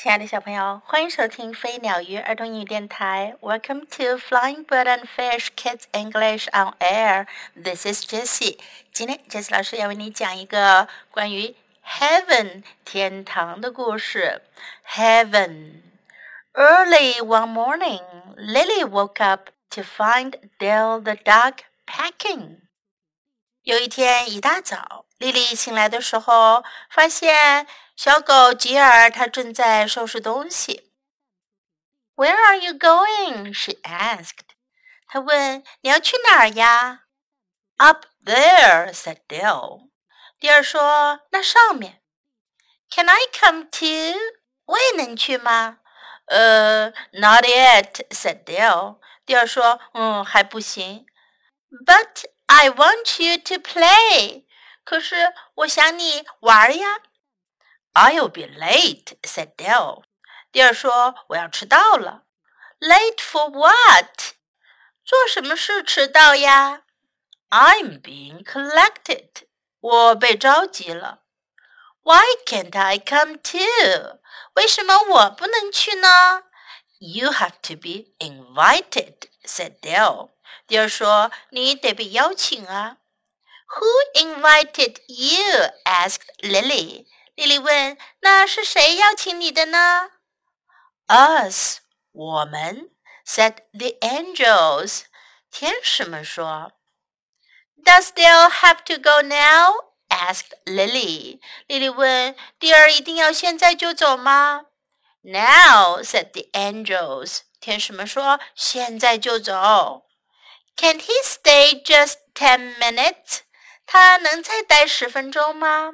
亲爱的小朋友，欢迎收听飞鸟鱼儿童英语电台。Welcome to Flying Bird and Fish Kids English on Air. This is Jessie. 今天，Jessie 老师要为你讲一个关于 Heaven 天堂的故事。Heaven. Early one morning, Lily woke up to find Dale the dog packing. 有一天一大早，莉莉醒来的时候，发现。小狗吉尔，它正在收拾东西。Where are you going? She asked. 他问你要去哪儿呀？Up there, said Dale. 迪尔说那上面。Can I come too? 我也能去吗？呃、，Not yet, said Dale. 迪尔说嗯还不行。But I want you to play. 可是我想你玩呀。"I'll be late," said Dill。第二说：“我要迟到了。”“Late for what？” 做什么事迟到呀？“I'm being collected." "我被召集了." "Why can't I come too？” 为什么我不能去呢？“You have to be invited,” said Dill。第二说：“你得被邀请啊。”“Who invited you?” asked Lily。丽丽问：“那是谁邀请你的呢？”“Us，我们。”said the angels。天使们说。“Does Dill have to go now？” asked Lily. said the angels。”天使们说：“现在就走。”“Can't he stay just ten minutes？” 他能再待十分钟吗？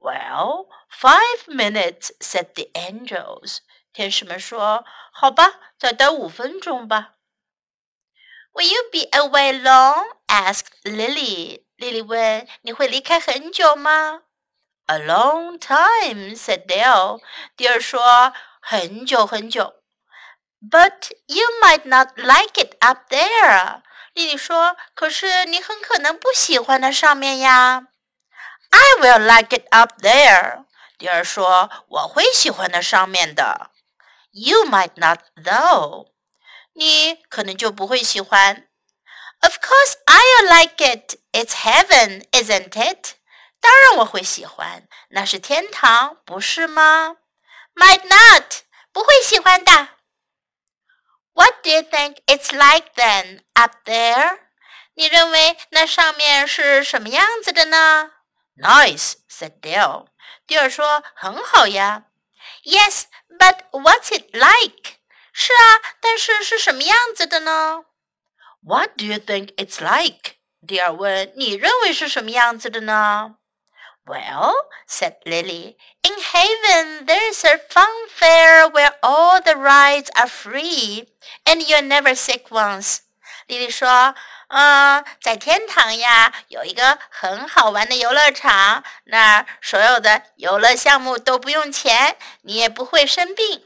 well, five minutes," said the angels. 天使们说：“好吧，再待五分钟吧。” Will you be away long? asked Lily. Lily 问：“你会离开很久吗？”A long time, said Dill. Dill 说：“很久很久。”But you might not like it up there. 丽丽说：“可是你很可能不喜欢它上面呀。” I will like it up there. 迪尔说：“我会喜欢那上面的。” You might not, though. 你可能就不会喜欢。Of course, I'll like it. It's heaven, isn't it? 当然我会喜欢，那是天堂，不是吗？Might not，不会喜欢的。What do you think it's like then up there？你认为那上面是什么样子的呢 Nice, said Dill. 迪尔说：“很好呀。” Yes, but what's it like? 是啊，但是是什么样子的呢？What do you think it's like? 迪尔问：“你认为是什么样子的呢？”Well, said Lily, in heaven there is a fun fair where all the rides are free, and you're never sick once. 莉莉说：“嗯，在天堂呀，有一个很好玩的游乐场，那儿所有的游乐项目都不用钱，你也不会生病。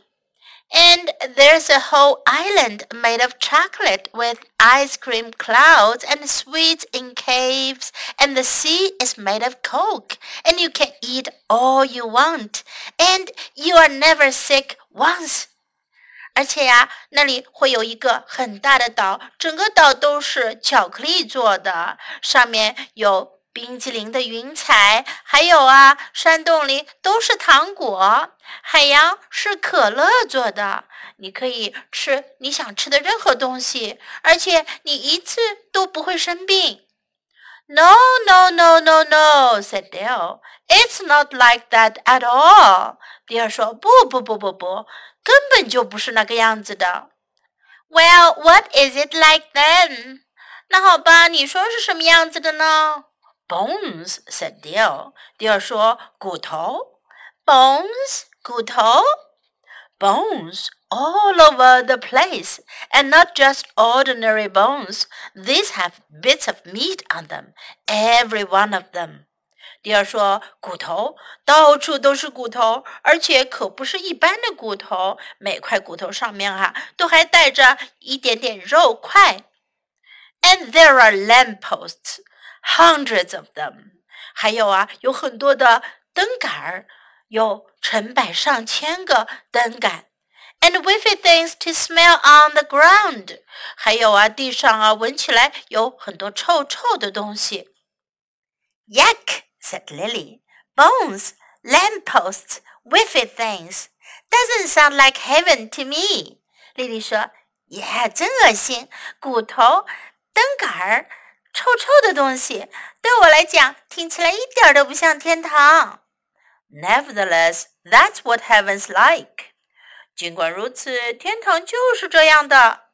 And there's a whole island made of chocolate with ice cream clouds and sweets in caves, and the sea is made of coke, and you can eat all you want, and you are never sick once. 而且呀，那里会有一个很大的岛，整个岛都是巧克力做的，上面有冰淇淋的云彩，还有啊，山洞里都是糖果，海洋是可乐做的。你可以吃你想吃的任何东西，而且你一次都不会生病。No, no, no, no, no," said Dale. "It's not like that at all." 迪尔说：“不不不不不。”根本就不是那个样子的。Well, what is it like then? 那好吧，你说是什么样子的呢？Bones said Dill. Dill 说骨头。Bones 骨头。Bones all over the place, and not just ordinary bones. These have bits of meat on them, every one of them. 第二说，骨头到处都是骨头，而且可不是一般的骨头，每块骨头上面哈都还带着一点点肉块。And there are lampposts, hundreds of them。还有啊，有很多的灯杆儿，有成百上千个灯杆，and whiffy things to smell on the ground。还有啊，地上啊，闻起来有很多臭臭的东西。Yuck! said Lily. Bones, lampposts, whiffy things. Doesn't sound like heaven to me. 丽丽说：“耶，真恶心！骨头、灯杆儿、臭臭的东西，对我来讲听起来一点都不像天堂。” Nevertheless, that's what heaven's like. 尽管如此，天堂就是这样的。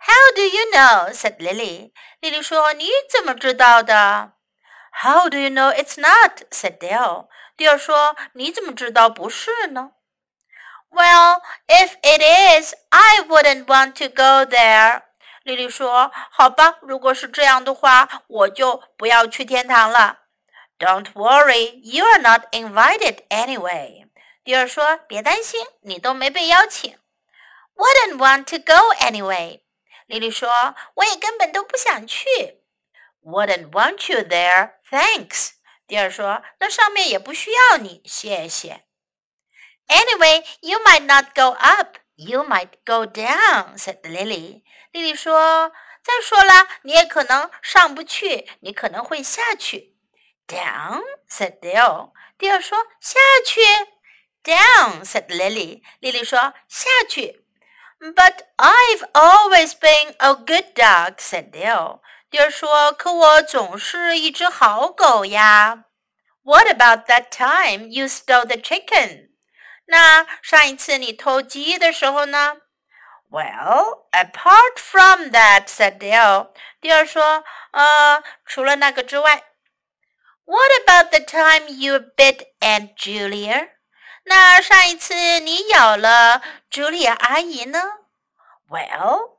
How do you know? said Lily. 丽丽说：“你怎么知道的 How do you know it's not? said Dill. Dill 说：“你怎么知道不是呢？” Well, if it is, I wouldn't want to go there. 莉莉说,好吧,如果是这样的话,我就不要去天堂了。Don't worry, you are not invited anyway. 迪尔说：“别担心，你都没被邀请。” Wouldn't want to go anyway. 丽丽说：“我也根本都不想去。” wouldn't want you there, Thanks. thanks。第二说，那上面也不需要你，谢谢。Anyway, you might not go up, you might go down," said Lily. 丽丽说：“再说了，你也可能上不去，你可能会下去。” Down," said Dill. Dill 说：“下去。” Down," said Lily. 丽丽说：“下去。” But I've always been a good dog," said Dill. 迪尔说可我总是一只好狗呀。What about that time you stole the chicken？那上一次你偷鸡的时候呢？Well, apart from that, said Dale. 迪尔说，呃，除了那个之外。what about the time you bit Aunt Julia? 那上一次你咬了茱莉亚阿姨呢？Well,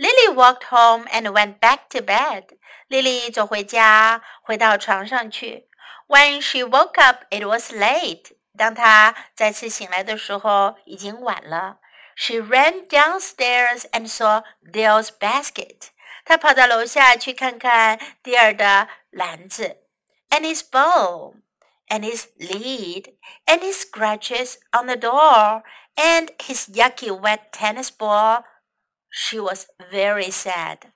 Lily walked home and went back to bed. Lily 走回家，回到床上去。When she woke up, it was late. 当她再次醒来的时候，已经晚了。She ran downstairs and saw Dill's basket. 她跑到楼下去看看迪尔的篮子，and his bowl, and his lead, and his scratches on the door, and his yucky wet tennis ball She was very sad.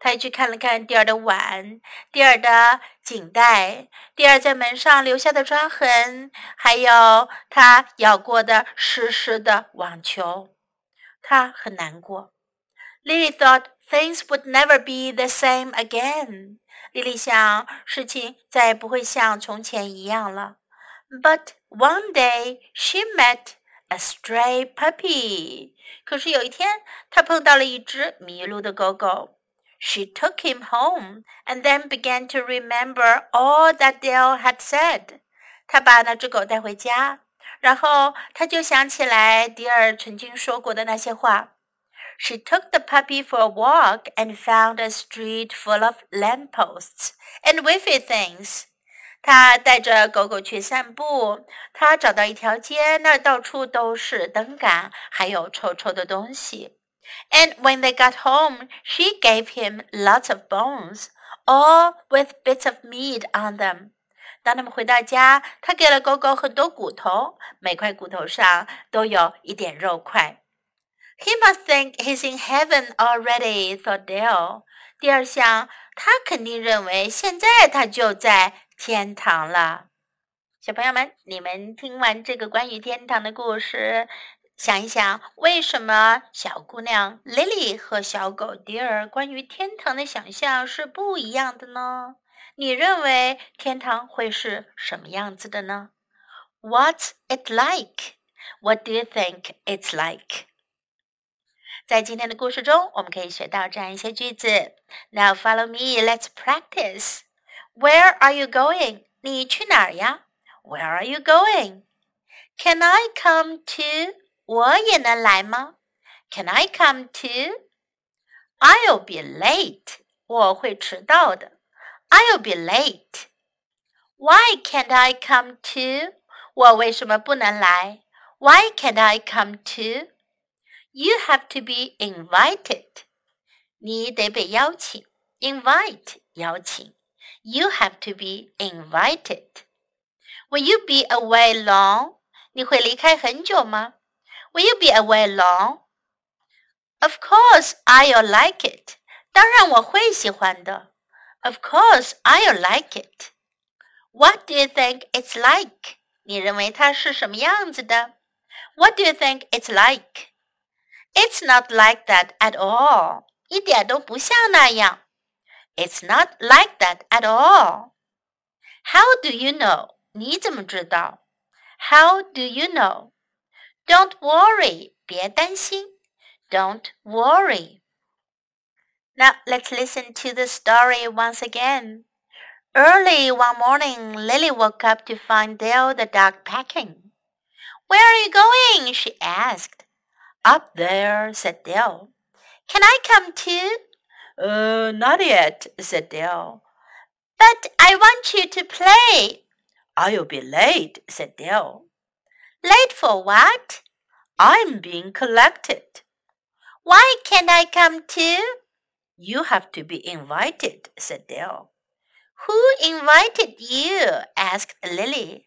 她又去看了看蒂尔的碗、蒂尔的颈带、蒂尔在门上留下的抓痕，还有他咬过的湿湿的网球。她很难过。Lily thought things would never be the same again. 莉莉想，事情再也不会像从前一样了。But one day she met a stray puppy。可是有一天，她碰到了一只迷路的狗狗。She took him home and then began to remember all that Dill had said。她把那只狗带回家，然后她就想起来迪尔曾经说过的那些话。She took the puppy for a walk and found a street full of lampposts and wavy things. 他带着狗狗去散步，他找到一条街，那儿到处都是灯杆，还有臭臭的东西。And when they got home, she gave him lots of bones, all with bits of meat on them. 当他们回到家，她给了狗狗很多骨头，每块骨头上都有一点肉块。he must think he's in heaven already," thought Dale. 第二项，他肯定认为现在他就在天堂了。小朋友们，你们听完这个关于天堂的故事，想一想，为什么小姑娘 Lily 和小狗 Dear 关于天堂的想象是不一样的呢？你认为天堂会是什么样子的呢？What's it like? What do you think it's like? 在今天的故事中，我们可以学到这样一些句子。Now follow me, let's practice. Where are you going? 你去哪儿呀？Where are you going? Can I come too? 我也能来吗？Can I come too? I'll be late. 我会迟到的。I'll be late. Why can't I come too? 我为什么不能来？Why can't I come too? You have to be invited. 你得被邀请。Invite 邀请。 You have to be invited. Will you be away long? 你会离开很久吗？Will you be away long? Of course, I'll like it. 当然我会喜欢的。Of course, I'll like it. What do you think it's like? 你认为它是什么样子的？What do you think it's like? It's not like that at all. 一点都不像那样。 it's not like that at all. How do you know? 你怎么知道？How do you know? Don't worry. 别担心。Don't worry. Now let's listen to the story once again. Early one morning, Lily woke up to find Dill the dog packing. Where are you going? she asked. Up there, said Dill. Can I come too? Uh, not yet, said Dill. But I want you to play. I'll be late, said Dill. Late for what? I'm being collected. Why can't I come too? You have to be invited, said Dill. Who invited you? asked Lily.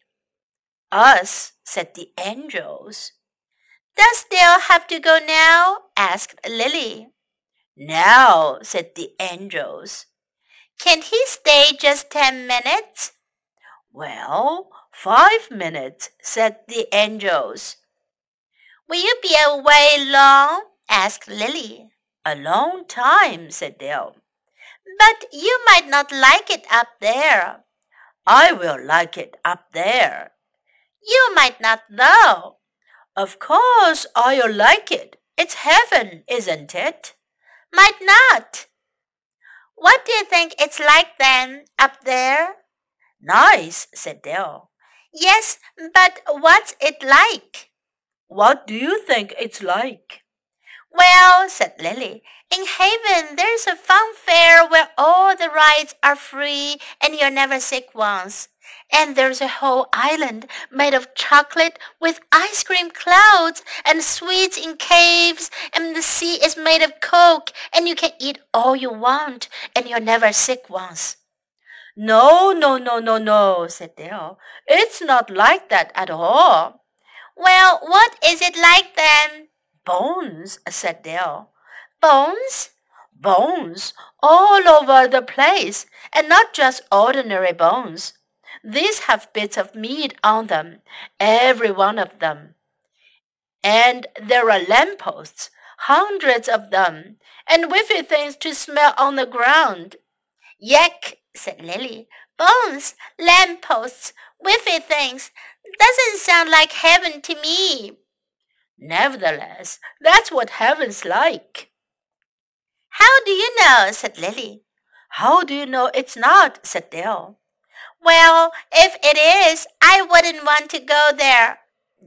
Us, said the angels. Does Dill have to go now? asked Lily. Now, said the angels. Can't he stay just ten minutes? Well, five minutes, said the angels. Will you be away long? asked Lily. A long time, said Dill. But you might not like it up there. I will like it up there. You might not, though. Of course I'll like it. It's heaven, isn't it? Might not. What do you think it's like then, up there? Nice, said Dill. Yes, but what's it like? What do you think it's like? Well, said Lily, in heaven there's a fun fair where all the rides are free and you're never sick once. And there's a whole island made of chocolate with ice cream clouds and sweets in caves, and the sea is made of coke, and you can eat all you want, and you're never sick once. No, no, no, no, no, said Dill. It's not like that at all. Well, what is it like then? Bones, said Dill. Bones? Bones all over the place, and not just ordinary bones. These have bits of meat on them, every one of them. And there are lampposts, hundreds of them, and whiffy things to smell on the ground. Yuck, said Lily. Bones, lampposts, whiffy things. Doesn't sound like heaven to me. Nevertheless, that's what heaven's like. How do you know? said Lily. How do you know it's not? said Dill. Well, if it is, I wouldn't want to go there.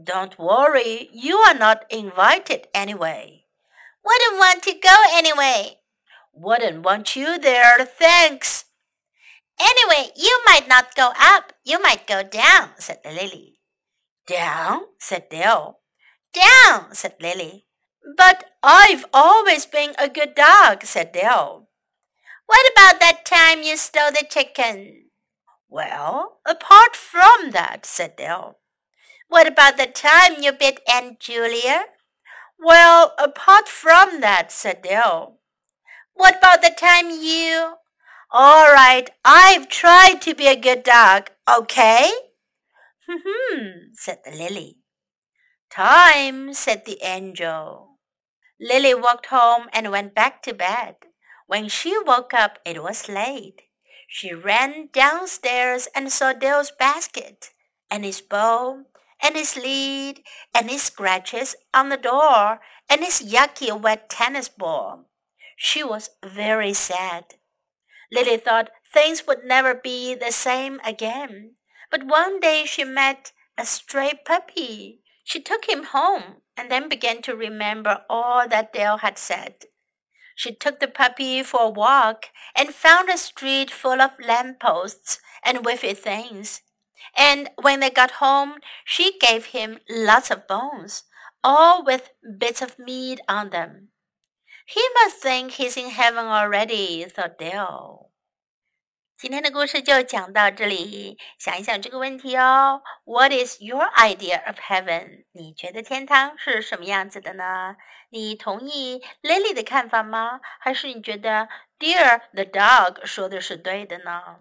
Don't worry, you are not invited anyway. Wouldn't want to go anyway. Wouldn't want you there, thanks. Anyway, you might not go up, you might go down, said Lily. Down? said Dill. Down, said Lily. But I've always been a good dog, said Dill. What about that time you stole the chicken? Well, apart from that, said Dill. What about the time you bit Aunt Julia? Well, apart from that, said Dill. What about the time you? All right, I've tried to be a good dog, okay? Hmm, said the lily. Time, said the angel. Lily walked home and went back to bed. When she woke up, it was late. She ran downstairs and saw Dill's basket, and his bow, and his lead, and his scratches on the door, and his yucky wet tennis ball. She was very sad. Lily thought things would never be the same again. But one day she met a stray puppy. She took him home and then began to remember all that Dill had said. She took the puppy for a walk and found a street full of lampposts and wiffy things. And when they got home, she gave him lots of bones, all with bits of meat on them. He must think he's in heaven already, thought Dill. 今天的故事就讲到这里，想一想这个问题哦。What is your idea of heaven？你觉得天堂是什么样子的呢？你同意 Lily 的看法吗？还是你觉得 Dill the dog 说的是对的呢？